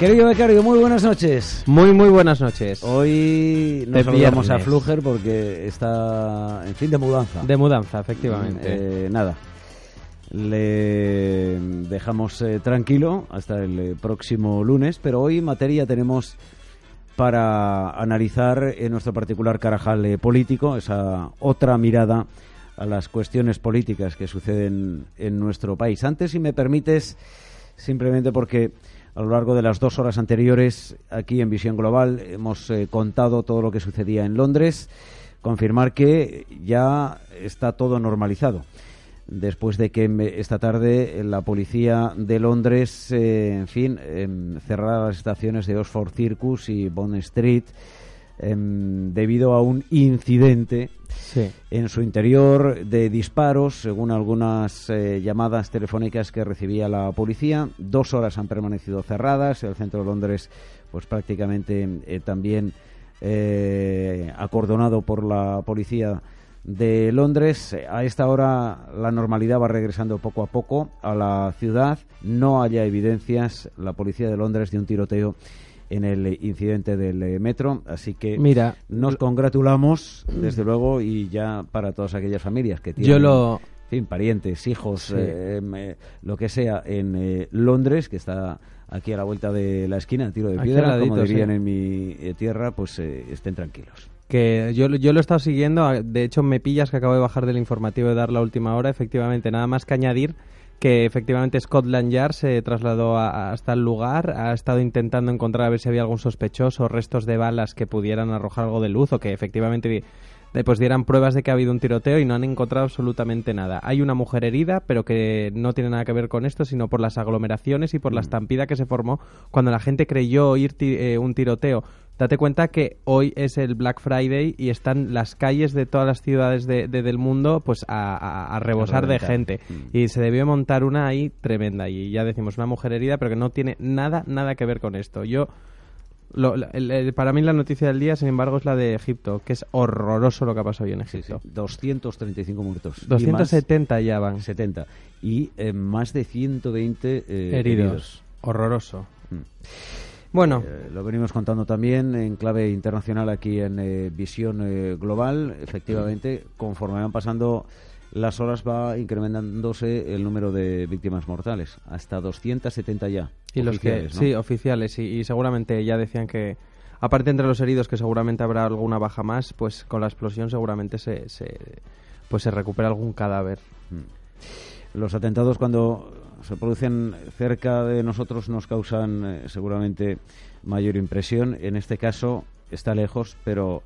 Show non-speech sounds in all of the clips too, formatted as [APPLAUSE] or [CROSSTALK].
Querido becario, muy buenas noches. Muy, muy buenas noches. Hoy nos saludamos a. Fluger porque está en fin de mudanza. De mudanza, efectivamente. Eh, nada, le dejamos eh, tranquilo hasta el eh, próximo lunes, pero hoy materia tenemos para analizar en nuestro particular carajal eh, político, esa otra mirada a las cuestiones políticas que suceden en nuestro país. Antes, si me permites, simplemente porque a lo largo de las dos horas anteriores, aquí en Visión Global, hemos eh, contado todo lo que sucedía en Londres, confirmar que ya está todo normalizado. Después de que esta tarde la policía de Londres, eh, en fin, em, cerrara las estaciones de Oxford Circus y Bond Street em, debido a un incidente Sí. en su interior de disparos, según algunas eh, llamadas telefónicas que recibía la policía. Dos horas han permanecido cerradas. El centro de Londres, pues prácticamente eh, también eh, acordonado por la policía de Londres. A esta hora la normalidad va regresando poco a poco a la ciudad. No haya evidencias, la policía de Londres, de un tiroteo en el incidente del eh, metro. Así que Mira, nos congratulamos, desde luego, y ya para todas aquellas familias que tienen yo lo... en fin, parientes, hijos, Sí. eh, em, eh, lo que sea, en eh, Londres, que está aquí a la vuelta de la esquina, tiro de Aquí piedra, al como ladito, dirían sí. en mi tierra, pues estén tranquilos. que yo, yo lo he estado siguiendo, de hecho me pillas que acabo de bajar del informativo de dar la última hora, efectivamente, nada más que añadir que efectivamente Scotland Yard se trasladó a- hasta el lugar, ha estado intentando encontrar a ver si había algún sospechoso, restos de balas que pudieran arrojar algo de luz o que efectivamente pues dieran pruebas de que ha habido un tiroteo y no han encontrado absolutamente nada. Hay una mujer herida, pero que no tiene nada que ver con esto, sino por las aglomeraciones y por la estampida que se formó cuando la gente creyó oír ti- eh, un tiroteo. Date cuenta que hoy es el Black Friday y están las calles de todas las ciudades de- de- del mundo pues a, a- a rebosar de gente. Mm. Y se debió montar una ahí tremenda. Y ya decimos, una mujer herida, pero que no tiene nada, nada que ver con esto. Yo lo- la- el- el- para mí la noticia del día, sin embargo, es la de Egipto, que es horroroso lo que ha pasado hoy en Sí, sí, Egipto. 235 muertos. y más 270 ya van 70. Y eh, más de 120 eh, heridos. Horroroso. Mm. Bueno, Eh, lo venimos contando también en clave internacional aquí en eh, Visión eh, Global. Efectivamente, conforme van pasando las horas va incrementándose el número de víctimas mortales, hasta 270 ya. y los que sí, oficiales, y, y seguramente ya decían que, aparte entre los heridos, que seguramente habrá alguna baja más, pues con la explosión seguramente se, se pues se recupera algún cadáver. Los atentados cuando se producen cerca de nosotros nos causan eh, seguramente mayor impresión. En este caso está lejos, pero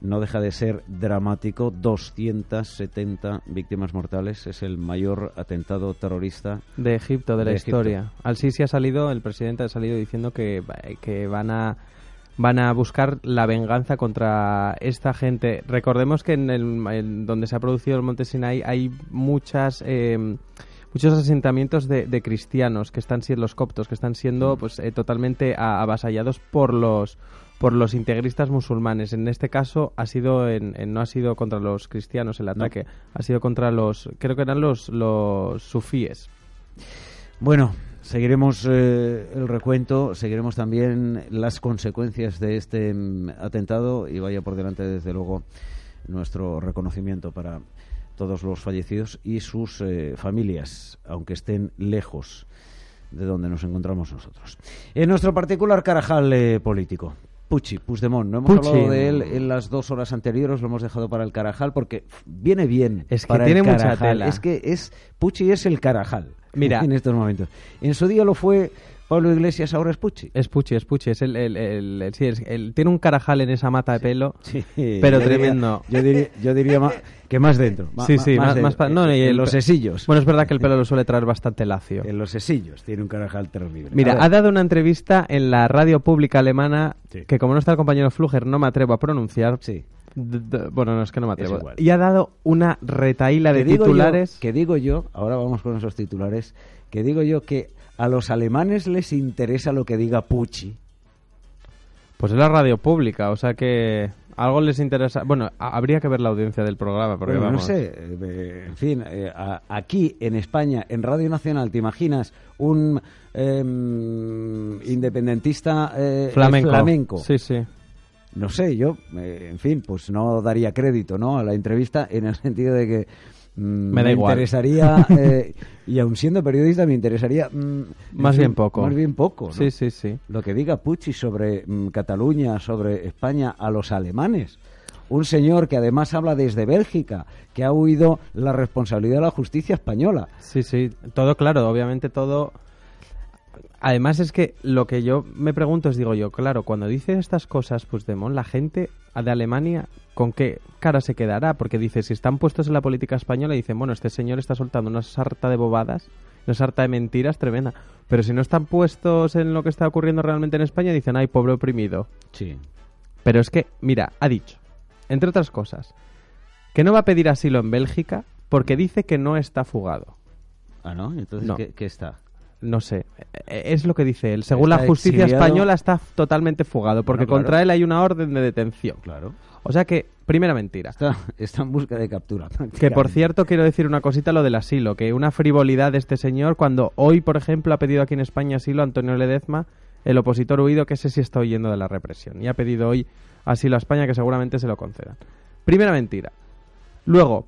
no deja de ser dramático. 270 víctimas mortales es el mayor atentado terrorista. De Egipto, de la De historia. Al-Sisi ha salido, el presidente ha salido diciendo que, que van a van a buscar la venganza contra esta gente. Recordemos que en el en donde se ha producido el Monte Sinai hay muchas eh, muchos asentamientos de, de cristianos que están siendo los coptos que están siendo pues eh, totalmente a- avasallados por los por los integristas musulmanes. En este caso ha sido en, en- no ha sido contra los cristianos el ataque, ha sido contra los creo que eran los los sufíes. Bueno, seguiremos eh, el recuento, seguiremos también las consecuencias de este mm, atentado y vaya por delante, desde luego, nuestro reconocimiento para todos los fallecidos y sus eh, familias, aunque estén lejos de donde nos encontramos nosotros. En nuestro particular carajal eh, político. Pucci, Puigdemont. No hemos Pucci. hablado de él en las dos horas anteriores, lo hemos dejado para el Carajal porque viene bien. Es que para tiene el mucha tela. Es que es Pucci es el Carajal. Mira. [LAUGHS] en estos momentos. En su día lo fue Pablo Iglesias, ahora es Pucci. Es Pucci, es Pucci. Es el, el, el- el- sí, es- tiene un carajal en esa mata de pelo. Sí, Pero yo diría- tremendo. yo diría, yo diría ma- que más dentro. sí, sí, más, más pa- no, y en el- los sesillos. Bueno, es verdad que el pelo lo [LAUGHS] suele traer bastante lacio. En los sesillos tiene un Carajal terrible. Mira, ha dado una entrevista en la radio pública alemana que como no está el compañero Fluger no me atrevo a pronunciar. Sí. Bueno, no es que no me atrevo. Y ha dado una retaíla de digo titulares. Yo, que digo yo, ahora vamos con esos titulares, que digo yo que a los alemanes les interesa lo que diga Pucci. Pues es la radio pública, o sea que algo les interesa. Bueno, habría que ver la audiencia del programa, porque Bueno, no sé, eh, en fin, eh, a- aquí en España, en Radio Nacional, ¿te imaginas un em, independentista eh, Flamenco. flamenco? Sí, sí. No sé, yo, en fin, pues no daría crédito ¿no? a la entrevista en el [LAUGHS] sentido de que Me da igual. interesaría, [LAUGHS] eh, y aun siendo periodista, me interesaría... mm, Más bien poco. Más bien poco, ¿no? Sí, sí, sí. Lo que diga Pucci sobre mm, Cataluña, sobre España, a los alemanes. Un señor que además habla desde Bélgica, que ha huido la responsabilidad de la justicia española. Sí, sí, todo claro, obviamente todo. Además es que lo que yo me pregunto es, digo yo, claro, cuando dice estas cosas Puigdemont, la gente de Alemania, ¿con qué cara se quedará? Porque dice, si están puestos en la política española, dicen, bueno, este señor está soltando una sarta de bobadas, una sarta de mentiras tremenda. Pero si no están puestos en lo que está ocurriendo realmente en España, dicen, ay, pobre oprimido. Sí. Pero es que, mira, ha dicho, entre otras cosas, que no va a pedir asilo en Bélgica porque dice que no está fugado. Ah, ¿no? Entonces, No. ¿qué, qué está? No sé, eh, es lo que dice él. Según Está la justicia exiliado. española está totalmente fugado porque Bueno, claro. contra él hay una orden de detención. Claro. O sea que, primera mentira. Está, está en busca de captura. [LAUGHS] Que por cierto quiero decir una cosita lo del asilo, que una frivolidad de este señor cuando hoy, por ejemplo, ha pedido aquí en España asilo Antonio Ledezma, el opositor huido que ese sí está huyendo de la represión y ha pedido hoy asilo a España que seguramente se lo concedan. Primera mentira. Luego,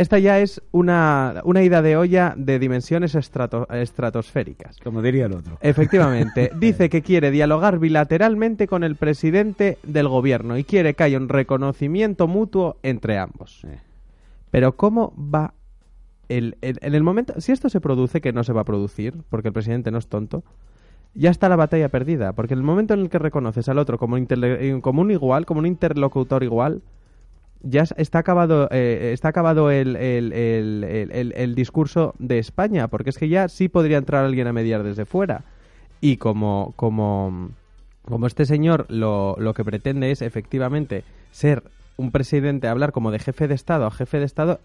esta ya es una, una ida de olla de dimensiones estrato- estratosféricas. Como diría el otro. Efectivamente, [LAUGHS] dice que quiere dialogar bilateralmente con el presidente del gobierno y quiere que haya un reconocimiento mutuo entre ambos. Eh, Pero ¿cómo va el, el- en el momento, si esto se produce, que no se va a producir, porque el presidente no es tonto, ya está la batalla perdida, porque en el momento en el que reconoces al otro como, eh, como un igual, como un interlocutor igual, ya es- está acabado, eh, está acabado el, el- el- el- el- el discurso de España, porque es que ya sí podría entrar alguien a mediar desde fuera. Y como, como, como este señor lo, lo que pretende es efectivamente ser un presidente, hablar como de jefe de Estado a jefe de Estado,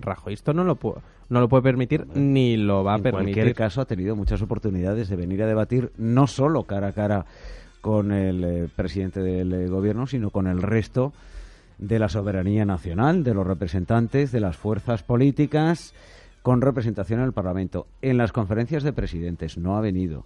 Rajoy esto no lo, pu- no lo puede permitir ni lo va a en permitir. cualquier caso, ha tenido muchas oportunidades de venir a debatir no solo cara a cara con el eh, presidente del eh, gobierno, sino con el resto de la soberanía nacional, de los representantes de las fuerzas políticas con representación en el Parlamento. En las conferencias de presidentes no ha venido.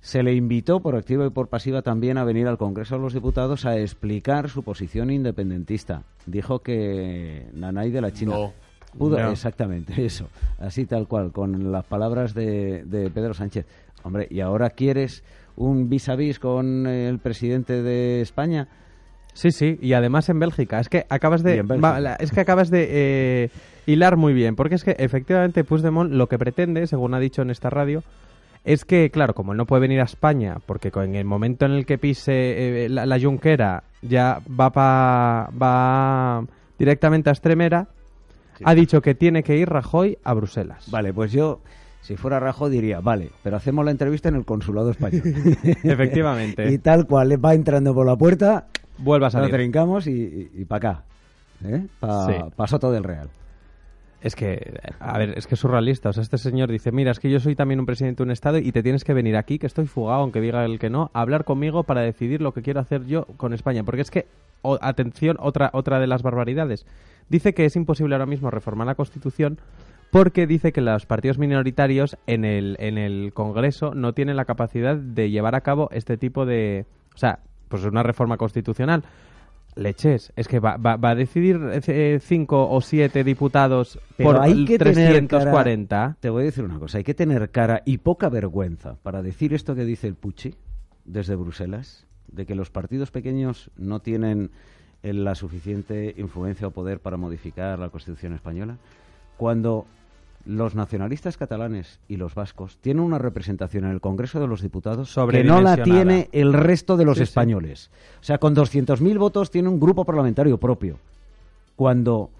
Se le invitó por activa y por pasiva también a venir al Congreso de los Diputados a explicar su posición independentista. Dijo que Nanay de la China. No. Pudo, No. exactamente, [LAUGHS] eso, así tal cual, con las palabras de, de Pedro Sánchez. Hombre, ¿y ahora quieres un vis a vis con el presidente de España? Sí, sí, y además en Bélgica. Es que acabas de, va, es que acabas de eh, hilar muy bien, porque es que efectivamente Puigdemont lo que pretende, según ha dicho en esta radio, es que, claro, como él no puede venir a España, porque en el momento en el que pise eh, la, la Junquera ya va pa, va directamente a Extremera, ha dicho que tiene que ir Rajoy a Bruselas. Vale, pues yo, si fuera Rajo, diría, vale, pero hacemos la entrevista en el consulado español. [LAUGHS] Efectivamente. [LAUGHS] y tal cual, va entrando por la puerta, Vuelva a salir. trincamos y, y, para acá. ¿eh? Para Sí. Soto del Real. Es que, a ver, es que es surrealista. O sea, este señor dice, mira, es que yo soy también un presidente de un Estado y te tienes que venir aquí, que estoy fugado, aunque diga el que no, a hablar conmigo para decidir lo que quiero hacer yo con España. Porque es que, o- atención, otra, otra de las barbaridades. Dice que es imposible ahora mismo reformar la Constitución porque dice que los partidos minoritarios en el, en el Congreso no tienen la capacidad de llevar a cabo este tipo de... O sea, pues una reforma constitucional. Leches, es que va, va- va a decidir eh, cinco o siete diputados Pero por hay que tener 340. cara- te voy a decir una cosa, hay que tener cara y poca vergüenza para decir esto que dice el Pucci desde Bruselas. de que los partidos pequeños no tienen eh, la suficiente influencia o poder para modificar la Constitución española, cuando los nacionalistas catalanes y los vascos tienen una representación en el Congreso de los Diputados que no la tiene el resto de los españoles. O sea, con 200.000 votos tiene un grupo parlamentario propio, cuando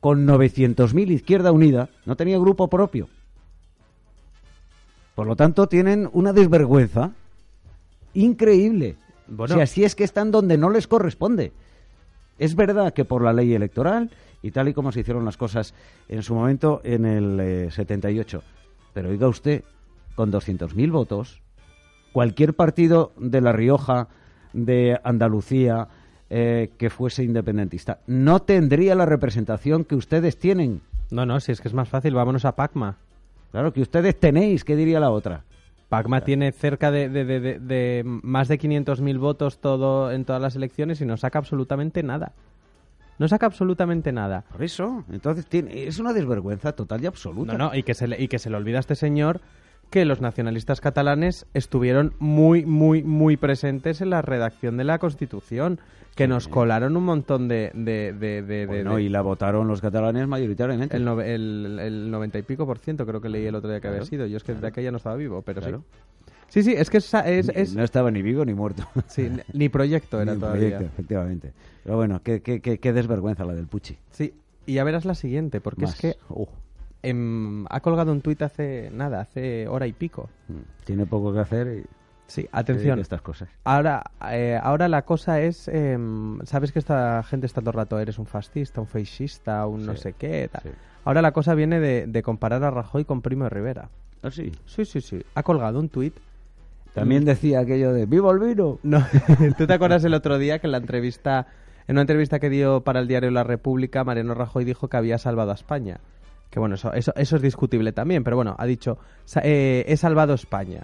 con 900.000 Izquierda Unida no tenía grupo propio. Por lo tanto, tienen una desvergüenza increíble. Bueno. Si así es que están donde no les corresponde. Es verdad que por la ley electoral y tal y como se hicieron las cosas en su momento en el 78. Eh, Pero oiga usted, con 200.000 votos, cualquier partido de La Rioja, de Andalucía, eh, que fuese independentista, no tendría la representación que ustedes tienen. No, no, si es que es más fácil, vámonos a Pacma. Claro, que ustedes tenéis, ¿qué diría la otra? Pacma tiene cerca de, de, de, de más de 500.000 votos todo en todas las elecciones y no saca absolutamente nada. No saca absolutamente nada. Por eso, entonces tiene, es una desvergüenza total y absoluta. No, no, y que se le, y que se le olvida a este señor que los nacionalistas catalanes estuvieron muy, muy, muy presentes en la redacción de la Constitución, que nos colaron un montón de... de, de, bueno, y la votaron los catalanes mayoritariamente. El, el, el, 90 y pico por ciento creo que leí el otro día que había sido. Yo es que desde aquella no estaba vivo, pero sí. Sí, sí, es que es, es, No estaba ni vivo ni muerto. [LAUGHS] Sí, ni proyecto era [LAUGHS] todavía. efectivamente. Pero bueno, qué, qué, qué, desvergüenza la del Puchi. Sí, y ya verás la siguiente, porque es que em, ha colgado un tuit hace nada, hace hora y pico. Mm, tiene poco que hacer y... Sí, atención. Estas cosas. Ahora, eh, ahora la cosa es, em, sabes que esta gente está todo el rato, eres un fascista, un feixista, un no sé qué. Tal. Ahora la cosa viene de, de, comparar a Rajoy con Primo de Rivera. ¿Ah, sí? Sí, sí, sí. Ha colgado un tuit también decía aquello de ¡Viva el vino! No, [LAUGHS] ¿tú te acuerdas el otro día que en la entrevista, en una entrevista que dio para el diario La República, Mariano Rajoy dijo que había salvado a España? Que bueno, eso, eso, es discutible también, pero bueno, ha dicho, eh, he salvado España.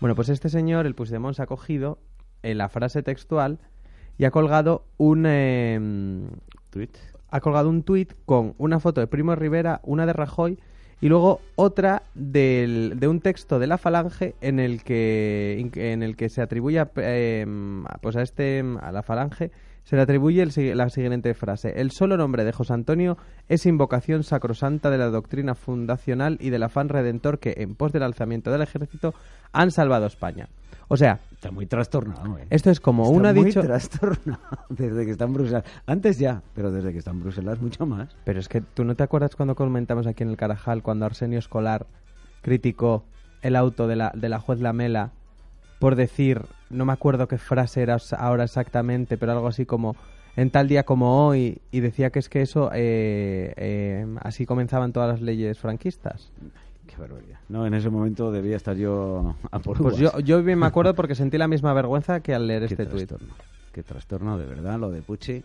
Bueno, pues este señor, el Puigdemont, se ha cogido en la frase textual y ha colgado un... Eh, ¿Tweet? Ha colgado un tuit con una foto de Primo Rivera, una de Rajoy y luego otra del, de un texto de la Falange en el que en el que se atribuye a, em, pues a este a la Falange se le atribuye la siguiente frase el solo nombre de José Antonio es invocación sacrosanta de la doctrina fundacional y del afán redentor que en pos del alzamiento del ejército han salvado a España o sea, está muy trastornado. ¿eh? Esto es como una muy dicho trastornado [LAUGHS] desde que está en Bruselas. Antes ya, pero desde que está en Bruselas mucho más. Pero es que tú no te acuerdas cuando comentamos aquí en el Carajal cuando Arsenio Escolar criticó el auto de la de la juez Lamela por decir, no me acuerdo qué frase era ahora exactamente, pero algo así como en tal día como hoy y decía que es que eso eh, eh, así comenzaban todas las leyes franquistas. No, en ese momento debía estar yo a por Pues yo, yo bien me acuerdo porque sentí la misma vergüenza que al leer este tuit. Qué trastorno, de verdad, lo de Pucci.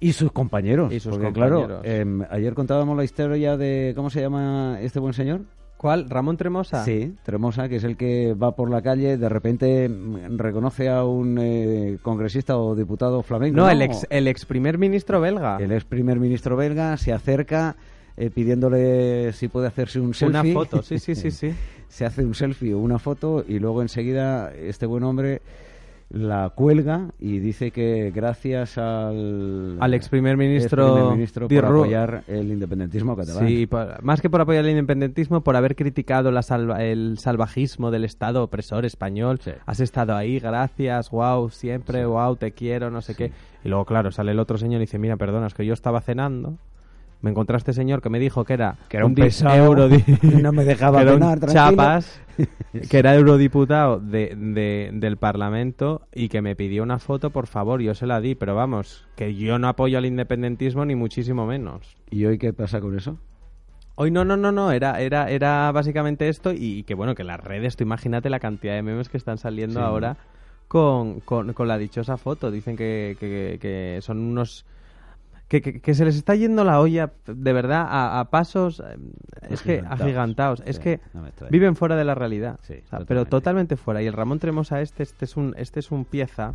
Y sus compañeros. Y sus porque, compañeros. claro, em, ayer contábamos la historia de. ¿Cómo se llama este buen señor? ¿Cuál? ¿Ramón Tremosa? Sí, Tremosa, que es el que va por la calle, de repente mm, reconoce a un eh, congresista o diputado flamenco. No, El, ex, el ex primer ministro belga. El ex primer ministro belga se acerca eh, pidiéndole si puede hacerse un selfie. Una foto, sí, sí, sí, [LAUGHS] sí. Se hace un selfie o una foto y luego enseguida este buen hombre la cuelga y dice que gracias al, al ex primer ministro, por apoyar el independentismo catalán. Sí, más que por apoyar el independentismo, por haber criticado la el salvajismo del Estado opresor español. Has estado ahí, gracias, wow, siempre, wow, te quiero, no sé qué. Y luego, claro, sale el otro señor y dice, mira, perdona, es que yo estaba cenando me encontraste señor que me dijo que era que era un, pesado. [LAUGHS] no me dejaba [LAUGHS] cenar, chapas [LAUGHS] que era eurodiputado de, del Parlamento y que me pidió una foto por favor yo se la di pero vamos que yo no apoyo al independentismo ni muchísimo menos. Y hoy qué pasa con eso Hoy no, no, no, no, era, era, era básicamente esto y que bueno, que las redes, tú imagínate la cantidad de memes que están saliendo ahora con, con, con, la dichosa foto. Dicen que, que, que son unos que, se les está yendo la olla de verdad a, pasos eh, es que agigantados. es que viven fuera de la realidad. Pero totalmente. fuera. Y el Ramón Tremosa este este es un este es un pieza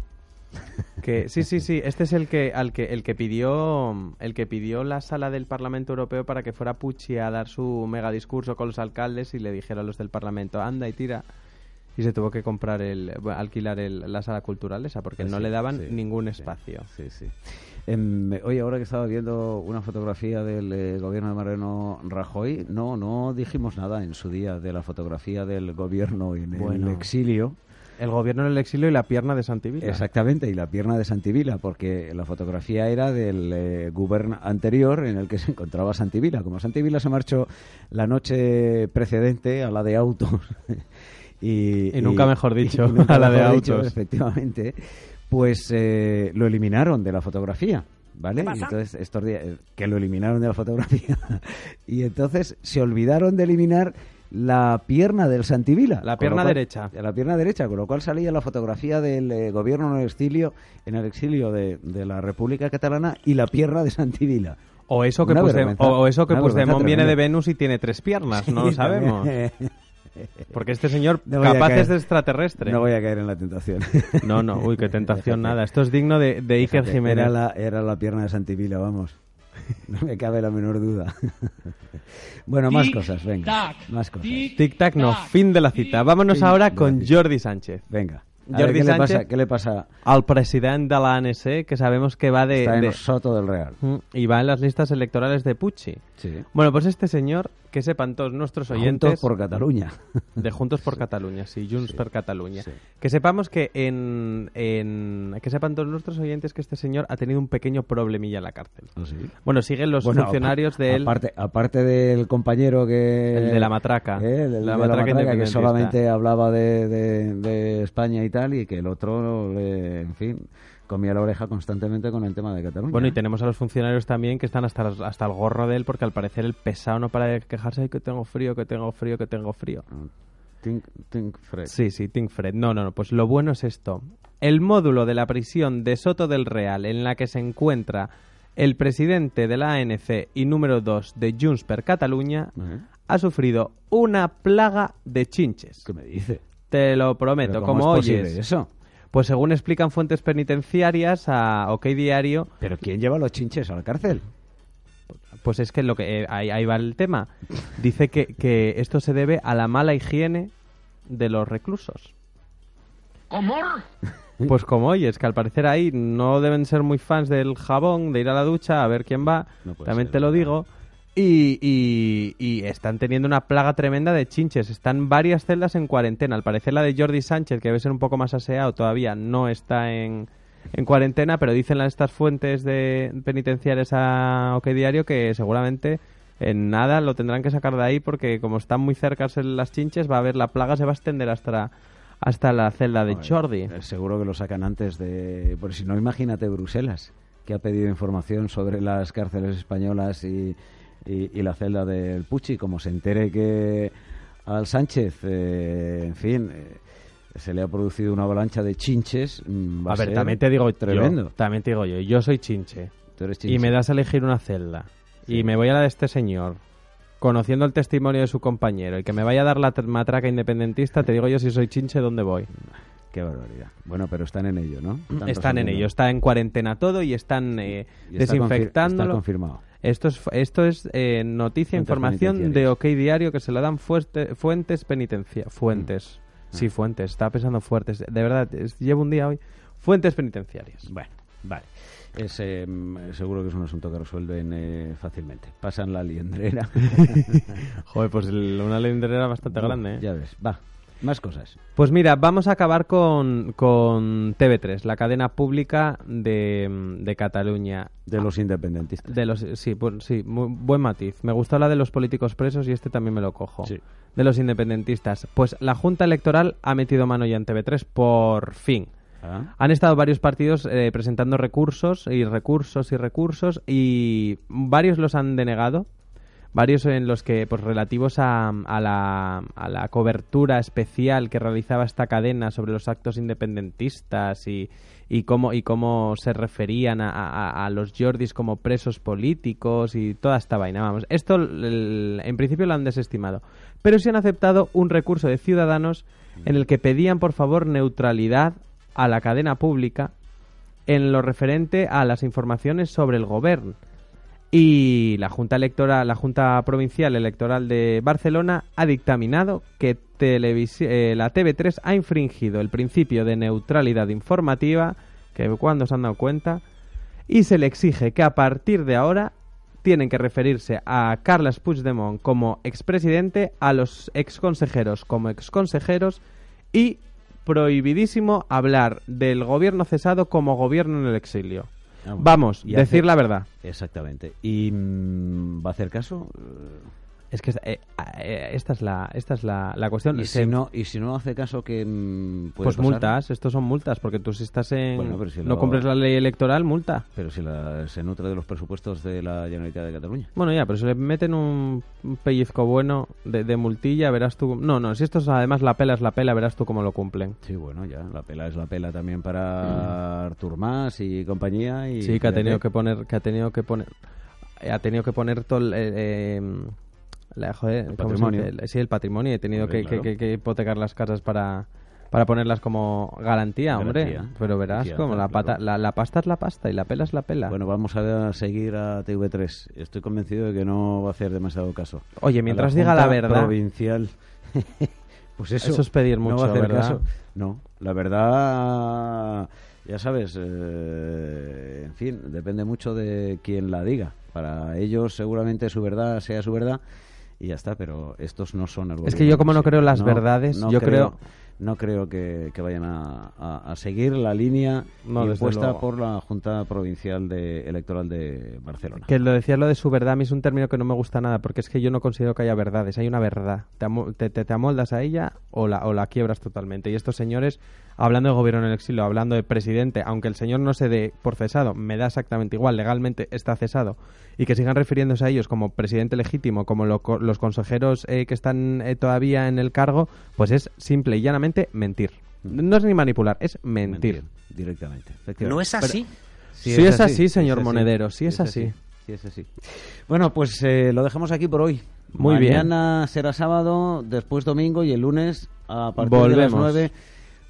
que sí sí sí este es el que al que el que pidió el que pidió la sala del Parlamento Europeo para que fuera Pucci a dar su mega discurso con los alcaldes y le dijera a los del Parlamento anda y tira y se tuvo que comprar el alquilar el- la sala cultural esa porque no Sí, le daban ningún espacio. Sí, sí. Em, oye, ahora que estaba viendo una fotografía del eh, gobierno de Mariano Rajoy, no, no dijimos nada en su día de la fotografía del gobierno en Bueno. el exilio. El gobierno en el exilio y la pierna de Santivila. Exactamente, y la pierna de Santivila, porque la fotografía era del eh, gobierno anterior en el que se encontraba Santivila. Como Santivila se marchó la noche precedente a la de autos. [LAUGHS] y, Y nunca mejor [LAUGHS] dicho, y nunca a la de dicho, autos. efectivamente, pues eh, lo eliminaron de la fotografía. ¿Vale? Y entonces, estos días, eh, que lo eliminaron de la fotografía. [LAUGHS] y entonces se olvidaron de eliminar la pierna del Santivila. La pierna cual- derecha. la pierna derecha, con lo cual salía la fotografía del eh, gobierno en el exilio, en el exilio de, de la República Catalana y la pierna de Santivila. O eso que, vergüenza, o eso que Puigdemont viene de. Venus y tiene tres piernas, [LAUGHS] no lo sabemos. Porque este señor No capaz caer. es de extraterrestre. No voy a caer en la tentación. [LAUGHS] No, no, uy, qué tentación Déjate. nada. Esto es digno de, de Iker Jiménez. Era la, era la pierna de Santivila, vamos. No me cabe la menor duda. [LAUGHS] bueno, más cosas, venga. Más cosas. Tic-tac, no, fin de la cita. Vámonos Fin ahora con. Jordi Sánchez. Venga. A Jordi ver, ¿qué, le Sánchez. pasa, ¿Qué le pasa? Al presidente de la ANC, que sabemos que va de... Está en de- el soto del Real. Y va en las listas electorales de Pucci. Sí. Bueno, pues este señor, que sepan todos nuestros oyentes... Juntos por Cataluña. De Juntos por [LAUGHS] Cataluña, sí, Junts Sí, per Cataluña. Que sepamos que en, en- Que sepan todos nuestros oyentes que este señor ha tenido un pequeño problemilla en la cárcel. ¿Oh, sí? Bueno, siguen los Bueno, funcionarios de él... Aparte, aparte del compañero que... El de la matraca. Eh, el de La matraca matraca, que solamente hablaba de, de- de España y tal, y que el otro, le- en fin, comía la oreja constantemente con el tema de Cataluña. Bueno, y tenemos a los funcionarios también que están hasta, hasta el gorro de él porque al parecer el pesado no para de quejarse "Ay, que tengo frío, que tengo frío, que tengo frío. Think, think Fred. Sí, sí, Think Fred. No, no, no. Pues lo bueno es esto. El módulo de la prisión de Soto del Real en la que se encuentra el presidente de la ANC y número 2 de Junts per Cataluña ha sufrido una plaga de chinches. ¿Qué me dice? Te lo prometo, ¿Pero como oyes. eso? Pues según explican fuentes penitenciarias a OK Diario, ¿Pero quién lleva los chinches a la cárcel? pues es que lo que eh, ahí, ahí va el tema. Dice que, que esto se debe a la mala higiene de los reclusos. [LAUGHS] Pues como oyes, que al parecer ahí no deben ser muy fans del jabón, de ir a la ducha, a ver quién va, No también ser, te lo digo. Y, y- y están teniendo una plaga tremenda de chinches. Están varias celdas en cuarentena. Al parecer la de Jordi Sánchez, que debe ser un poco más aseado, todavía no está en, en cuarentena, pero dicen las- estas fuentes de penitenciarias a OK Diario que seguramente en nada lo tendrán que sacar de ahí porque como están muy cerca las chinches, va a haber la plaga, se va a extender hasta, hasta la celda de Jordi. eh, Seguro que lo sacan antes de... Por si no, imagínate Bruselas, que ha pedido información sobre las cárceles españolas y, y- y la celda del Pucci. Como se entere que al Sánchez, eh, en fin, eh, se le ha producido una avalancha de chinches, mm, va a, A ver, ser también te digo tremendo. yo, también te digo yo, yo soy chinche Tú eres y me das a elegir una celda Sí. y me voy a la de este señor, conociendo el testimonio de su compañero y que me vaya a dar la tr- matraca independentista, te digo yo si soy chinche dónde voy. Qué barbaridad. Bueno, pero están en ello, ¿no? Están en ello, está en cuarentena todo y están eh, Y está confir- desinfectándolo. Está confirmado. Esto es, esto es eh, noticia, Fuentes información de. OK Diario que se la dan fuerte- fuentes penitenciarias. Fuentes. Mm. Sí, fuentes. Estaba pensando fuertes. De verdad, es- llevo un día hoy. Fuentes penitenciarias. Bueno, vale. Es, eh, seguro que es un asunto que resuelven eh, fácilmente. Pasan la liendrera. [LAUGHS] [LAUGHS] Joder, pues el- una lindera bastante grande, ¿eh? Ya ves. Va, más cosas. Pues mira, vamos a acabar con, con TV3, la cadena pública de, de Cataluña. De los independentistas. De los, sí, bu- sí, muy- buen matiz. Me gustó la de los políticos presos y este también me lo cojo. Sí. De los independentistas. Pues la Junta Electoral ha metido mano ya en TV3 por fin. Ah, Han estado varios partidos eh, presentando recursos y recursos y recursos y varios los han denegado. Varios en los que, pues relativos a, a la, a la cobertura especial que realizaba esta cadena sobre los actos independentistas y, y cómo, y cómo se referían a, los Jordis como presos políticos y toda esta vaina. Vamos, esto el- en principio lo han desestimado. Pero sí han aceptado un recurso de ciudadanos en el que pedían, por favor, neutralidad a la cadena pública en lo referente a las informaciones sobre el gobierno. Y la Junta Electoral, la Junta Provincial Electoral de Barcelona ha dictaminado que eh, la TV3 ha infringido el principio de neutralidad informativa, que cuando se han dado cuenta, y se le exige que a partir de ahora tienen que referirse a Carles Puigdemont como expresidente, a los exconsejeros como exconsejeros y prohibidísimo hablar del gobierno cesado como gobierno en el exilio. Ah, bueno. Vamos, Y decir hace- la verdad. Exactamente. ¿Y mm, va a hacer caso? Es que eh, eh, esta es la, esta es la, la cuestión. ¿Y Se- si, no, ¿Y si no hace caso, que pues multas, estos son multas, porque tú si estás en... Bueno, pero si no lo- cumples la ley electoral, multa. Pero si la- se nutre de los presupuestos de la Generalitat de Cataluña. Bueno, ya, pero si le meten un pellizco bueno de, de multilla, verás tú... No, no, si esto es además la pela es la pela, verás tú cómo lo cumplen. Sí, bueno, ya. La pela es la pela también para Artur Mas y compañía. Y Mm. Sí, que ha tenido que poner... Que ha tenido que poner... Ha tenido que poner todo el... eh, eh, la- joder, El ¿cómo se patrimonio. El- sí, el patrimonio. He tenido Hombre, que, claro. que- que- que hipotecar las casas para... Para ponerlas como garantía, hombre. Garantía. Pero verás Garantía, como la, claro. pata, la, la pasta es la pasta y la pela es la pela. Bueno, vamos a seguir a TV3. Estoy convencido de que no va a hacer demasiado caso. Oye, mientras la diga la verdad... Provincial. [LAUGHS] pues eso, Eso es pedir no va mucho, a hacer ¿verdad? caso. No, la verdad, ya sabes, eh, en fin, depende mucho de quien la diga. Para ellos seguramente su verdad sea su verdad y ya está, pero estos no son el Es que yo como no creo las verdades, yo creo- no creo que, que vayan a, a- a seguir la línea No, impuesta por la Junta Provincial de, Electoral de Barcelona. Que lo decías lo de su verdad, a mí es un término que no me gusta nada, porque es que yo no considero que haya verdades, hay una verdad. Te, te, te- te amoldas a ella o la, o la quiebras totalmente. Y estos señores, hablando de gobierno en el exilio, hablando de presidente, aunque el señor no se dé por cesado, me da exactamente igual, legalmente está cesado, y que sigan refiriéndose a ellos como presidente legítimo, como lo los consejeros eh, que están eh, todavía en el cargo, pues es simple y llanamente mentir. No es ni manipular, es mentir. directamente. efectivamente. ¿No es así? Sí es así, señor Monedero, sí es así. Sí es así. Bueno, pues eh, lo dejamos aquí por hoy. Muy bien. Mañana será sábado, después domingo y el lunes a partir Volvemos. de las 9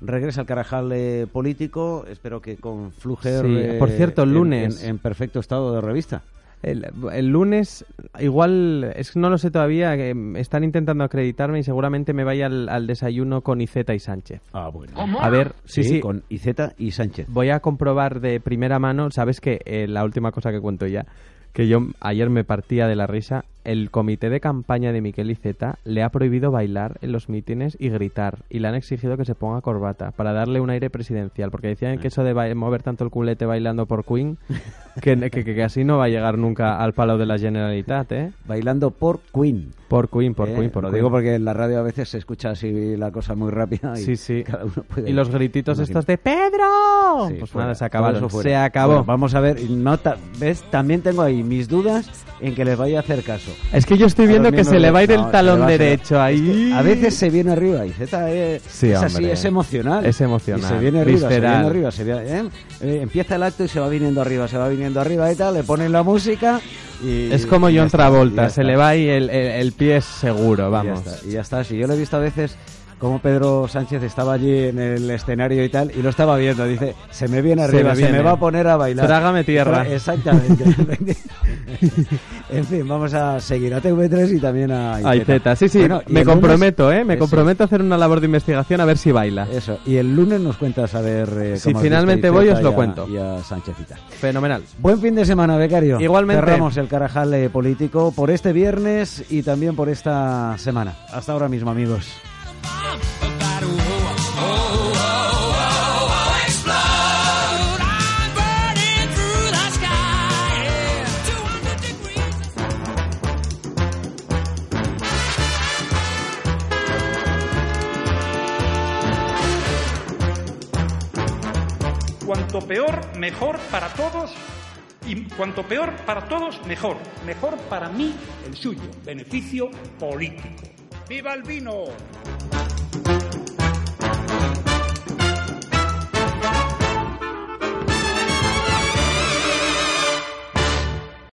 regresa el Carajal eh, político. Espero que con Fluger Sí, eh, por cierto, el en- lunes. en, en perfecto estado de revista. El, el lunes, igual, es que no lo sé todavía, que están intentando acreditarme y seguramente me vaya al, al desayuno con Iceta y Sánchez. Ah, bueno. A ver, sí, sí, con Iceta y Sánchez. voy a comprobar de primera mano, sabes que eh, la última cosa que cuento ya, que yo ayer me partía de la risa, el comité de campaña de Miquel Iceta le ha prohibido bailar en los mítines y gritar, y le han exigido que se ponga corbata para darle un aire presidencial, porque decían que eso de mover tanto el culete bailando por Queen, que, que, que- que así no va a llegar nunca al palo de la Generalitat, ¿eh? Bailando por Queen. Por Queen, por Eh, Queen, por Lo Queen. digo porque en la radio a veces se escucha así la cosa muy rápida. Y Sí, sí. Cada uno puede Y los grititos estos de ¡Pedro! Sí, pues fuera, nada, se acabaron. Se acabó. Bueno, vamos a ver, no ta- ¿ves? También tengo ahí mis dudas en que les vaya a hacer caso. Es que yo estoy viendo que se le va a ir el talón derecho ahí. A veces se viene arriba y Z es, Sí, es así, es emocional. Es emocional, Y se viene arriba, se visceral. viene arriba. se viene- ¿eh? Eh, empieza el acto y se va viniendo arriba, se va viniendo arriba y tal, le ponen la música y... Es como John Travolta, se le va ahí el, el, el pie seguro, Y ya vamos. está, y ya está. Si yo lo he visto a veces como Pedro Sánchez estaba allí en el escenario y tal, y lo estaba viendo. Dice, se me viene Se arriba, se me, va a poner a bailar. Trágame tierra. Exactamente. [LAUGHS] en fin, vamos a seguir a TV3 y también a Ay, Zeta, sí, sí, Bueno, y me comprometo, lunes- ¿eh? Me Eso, comprometo a hacer una labor de investigación a ver si baila. Eso, y el lunes nos cuentas a ver eh, Si cómo finalmente a voy, os lo a- cuento. Y a Sánchezita. Fenomenal. Buen fin de semana, becario. Igualmente. Cerramos el Carajal eh, político por este viernes y también por esta semana. Hasta ahora mismo, amigos. Cuanto peor, mejor para todos. Y cuanto peor para todos, mejor. Mejor para mí, el suyo. Beneficio político. ¡Viva el vino!